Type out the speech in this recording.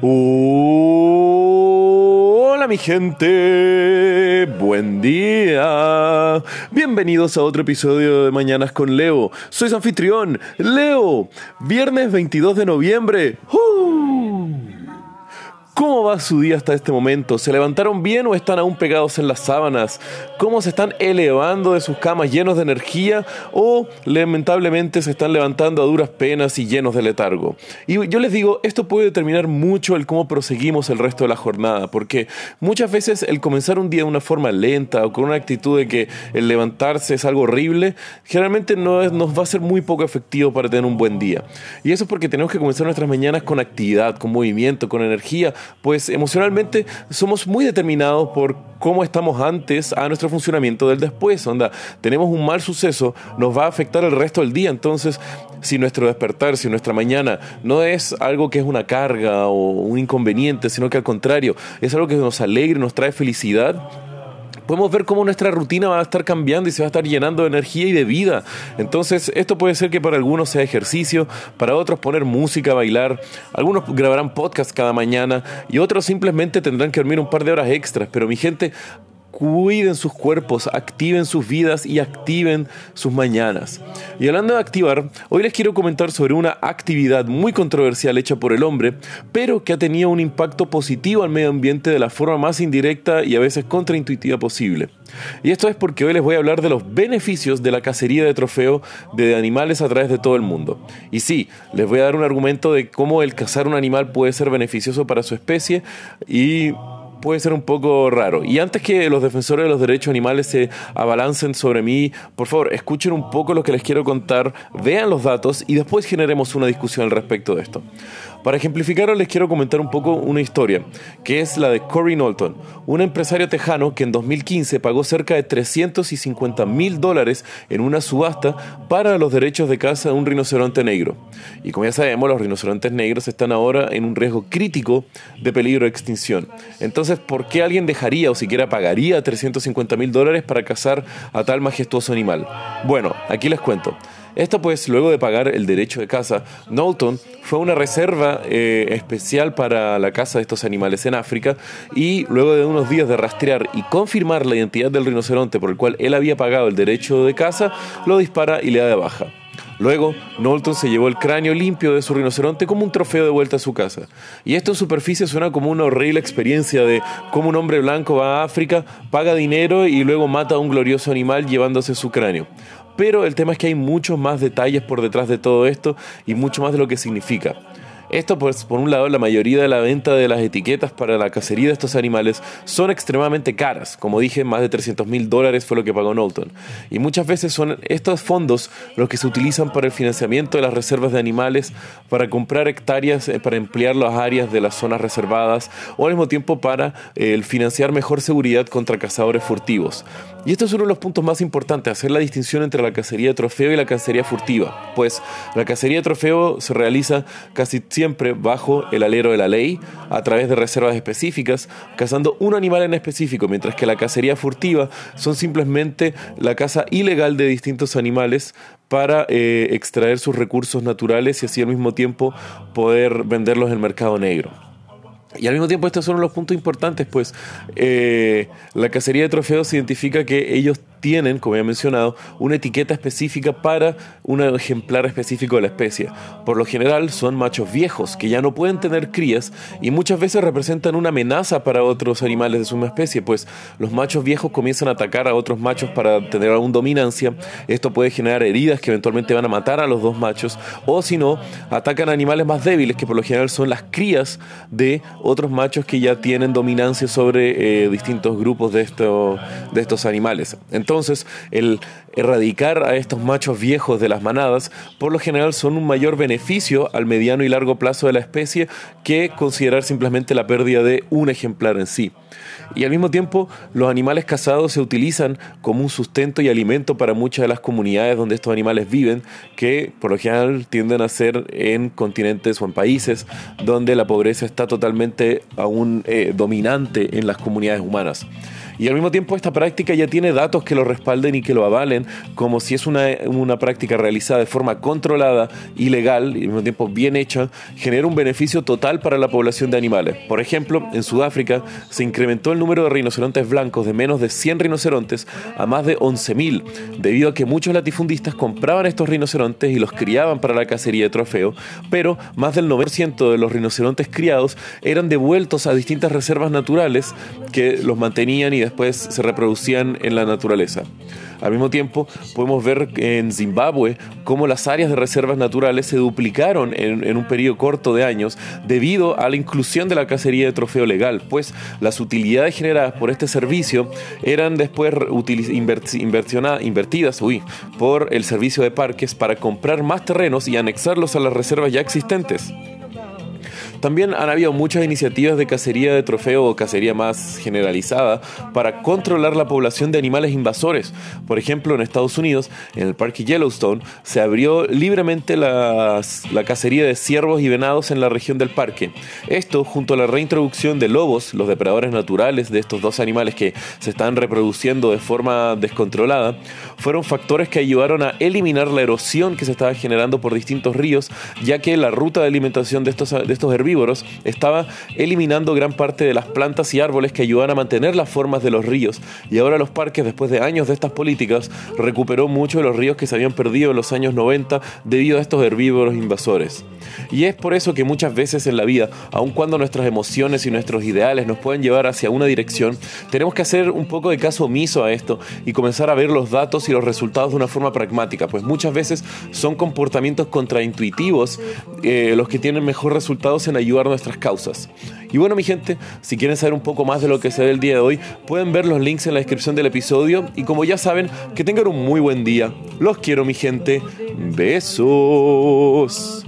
Hola mi gente, buen día. Bienvenidos a otro episodio de Mañanas con Leo. Soy anfitrión, Leo. Viernes 22 de noviembre. ¿Cómo va su día hasta este momento? ¿Se levantaron bien o están aún pegados en las sábanas? ¿Cómo se están elevando de sus camas llenos de energía o lamentablemente se están levantando a duras penas y llenos de letargo? Y yo les digo, esto puede determinar mucho el cómo proseguimos el resto de la jornada, porque muchas veces el comenzar un día de una forma lenta o con una actitud de que el levantarse es algo horrible, generalmente no nos va a ser muy poco efectivo para tener un buen día. Y eso es porque tenemos que comenzar nuestras mañanas con actividad, con movimiento, con energía pues emocionalmente somos muy determinados por cómo estamos antes a nuestro funcionamiento del después. Onda, tenemos un mal suceso, nos va a afectar el resto del día. Entonces, si nuestro despertar, si nuestra mañana no es algo que es una carga o un inconveniente, sino que al contrario, es algo que nos alegra, nos trae felicidad, podemos ver cómo nuestra rutina va a estar cambiando y se va a estar llenando de energía y de vida. Entonces, esto puede ser que para algunos sea ejercicio, para otros poner música, bailar, algunos grabarán podcast cada mañana y otros simplemente tendrán que dormir un par de horas extras. Pero mi gente, cuiden sus cuerpos, activen sus vidas y activen sus mañanas. Y hablando de activar, hoy les quiero comentar sobre una actividad muy controversial hecha por el hombre, pero que ha tenido un impacto positivo al medio ambiente de la forma más indirecta y a veces contraintuitiva posible. Y esto es porque hoy les voy a hablar de los beneficios de la cacería de trofeo de animales a través de todo el mundo. Y sí, les voy a dar un argumento de cómo el cazar un animal puede ser beneficioso para su especie y puede ser un poco raro. Y antes que los defensores de los derechos animales se abalancen sobre mí, por favor, escuchen un poco lo que les quiero contar, vean los datos y después generemos una discusión al respecto de esto. Para ejemplificarlo les quiero comentar un poco una historia, que es la de Corey Knowlton, un empresario tejano que en 2015 pagó cerca de 350 mil dólares en una subasta para los derechos de caza de un rinoceronte negro. Y como ya sabemos, los rinocerontes negros están ahora en un riesgo crítico de peligro de extinción. Entonces, ¿por qué alguien dejaría o siquiera pagaría 350 mil dólares para cazar a tal majestuoso animal? Bueno, aquí les cuento. Esto pues luego de pagar el derecho de caza, Knowlton fue una reserva eh, especial para la caza de estos animales en África y luego de unos días de rastrear y confirmar la identidad del rinoceronte por el cual él había pagado el derecho de caza, lo dispara y le da de baja. Luego, Knowlton se llevó el cráneo limpio de su rinoceronte como un trofeo de vuelta a su casa. Y esto en superficie suena como una horrible experiencia de cómo un hombre blanco va a África, paga dinero y luego mata a un glorioso animal llevándose su cráneo. Pero el tema es que hay muchos más detalles por detrás de todo esto y mucho más de lo que significa. Esto, pues, por un lado, la mayoría de la venta de las etiquetas para la cacería de estos animales son extremadamente caras. Como dije, más de 300 mil dólares fue lo que pagó Knowlton. Y muchas veces son estos fondos los que se utilizan para el financiamiento de las reservas de animales, para comprar hectáreas, eh, para emplear las áreas de las zonas reservadas, o al mismo tiempo para eh, financiar mejor seguridad contra cazadores furtivos. Y esto es uno de los puntos más importantes, hacer la distinción entre la cacería de trofeo y la cacería furtiva. Pues la cacería de trofeo se realiza casi siempre bajo el alero de la ley, a través de reservas específicas, cazando un animal en específico, mientras que la cacería furtiva son simplemente la caza ilegal de distintos animales para eh, extraer sus recursos naturales y así al mismo tiempo poder venderlos en el mercado negro. Y al mismo tiempo estos son los puntos importantes, pues eh, la cacería de trofeos identifica que ellos tienen, como ya mencionado, una etiqueta específica para un ejemplar específico de la especie. Por lo general son machos viejos que ya no pueden tener crías y muchas veces representan una amenaza para otros animales de su misma especie, pues los machos viejos comienzan a atacar a otros machos para tener aún dominancia. Esto puede generar heridas que eventualmente van a matar a los dos machos o si no, atacan animales más débiles que por lo general son las crías de otros machos que ya tienen dominancia sobre eh, distintos grupos de, de estos animales. Entonces, entonces, el erradicar a estos machos viejos de las manadas, por lo general son un mayor beneficio al mediano y largo plazo de la especie que considerar simplemente la pérdida de un ejemplar en sí. Y al mismo tiempo, los animales cazados se utilizan como un sustento y alimento para muchas de las comunidades donde estos animales viven, que por lo general tienden a ser en continentes o en países donde la pobreza está totalmente aún eh, dominante en las comunidades humanas. Y al mismo tiempo esta práctica ya tiene datos que lo respalden y que lo avalen como si es una, una práctica realizada de forma controlada, ilegal y al mismo tiempo bien hecha, genera un beneficio total para la población de animales. Por ejemplo, en Sudáfrica se incrementó el número de rinocerontes blancos de menos de 100 rinocerontes a más de 11.000, debido a que muchos latifundistas compraban estos rinocerontes y los criaban para la cacería de trofeo, pero más del 90% de los rinocerontes criados eran devueltos a distintas reservas naturales que los mantenían y después se reproducían en la naturaleza. Al mismo tiempo, podemos ver en Zimbabue cómo las áreas de reservas naturales se duplicaron en, un periodo corto de años debido a la inclusión de la cacería de trofeo legal, pues las utilidades generadas por este servicio eran después invertidas por el servicio de parques para comprar más terrenos y anexarlos a las reservas ya existentes. También han habido muchas iniciativas de cacería de trofeo o cacería más generalizada para controlar la población de animales invasores. Por ejemplo, en Estados Unidos, en el parque Yellowstone, se abrió libremente la cacería de ciervos y venados en la región del parque. Esto, junto a la reintroducción de lobos, los depredadores naturales de estos dos animales que se están reproduciendo de forma descontrolada, fueron factores que ayudaron a eliminar la erosión que se estaba generando por distintos ríos, ya que la ruta de alimentación de estos, de estos herbívoros estaba eliminando gran parte de las plantas y árboles que ayudaban a mantener las formas de los ríos. Y ahora los parques, después de años de estas políticas, recuperó mucho de los ríos que se habían perdido en los años 90 debido a estos herbívoros invasores. Y es por eso que muchas veces en la vida, aun cuando nuestras emociones y nuestros ideales nos pueden llevar hacia una dirección, tenemos que hacer un poco de caso omiso a esto y comenzar a ver los datos y los resultados de una forma pragmática, pues muchas veces son comportamientos contraintuitivos eh, los que tienen mejor resultados ayudar nuestras causas. Y bueno, mi gente, si quieren saber un poco más de lo que se ve el día de hoy, pueden ver los links en la descripción del episodio. Y como ya saben, que tengan un muy buen día. Los quiero, mi gente. Besos.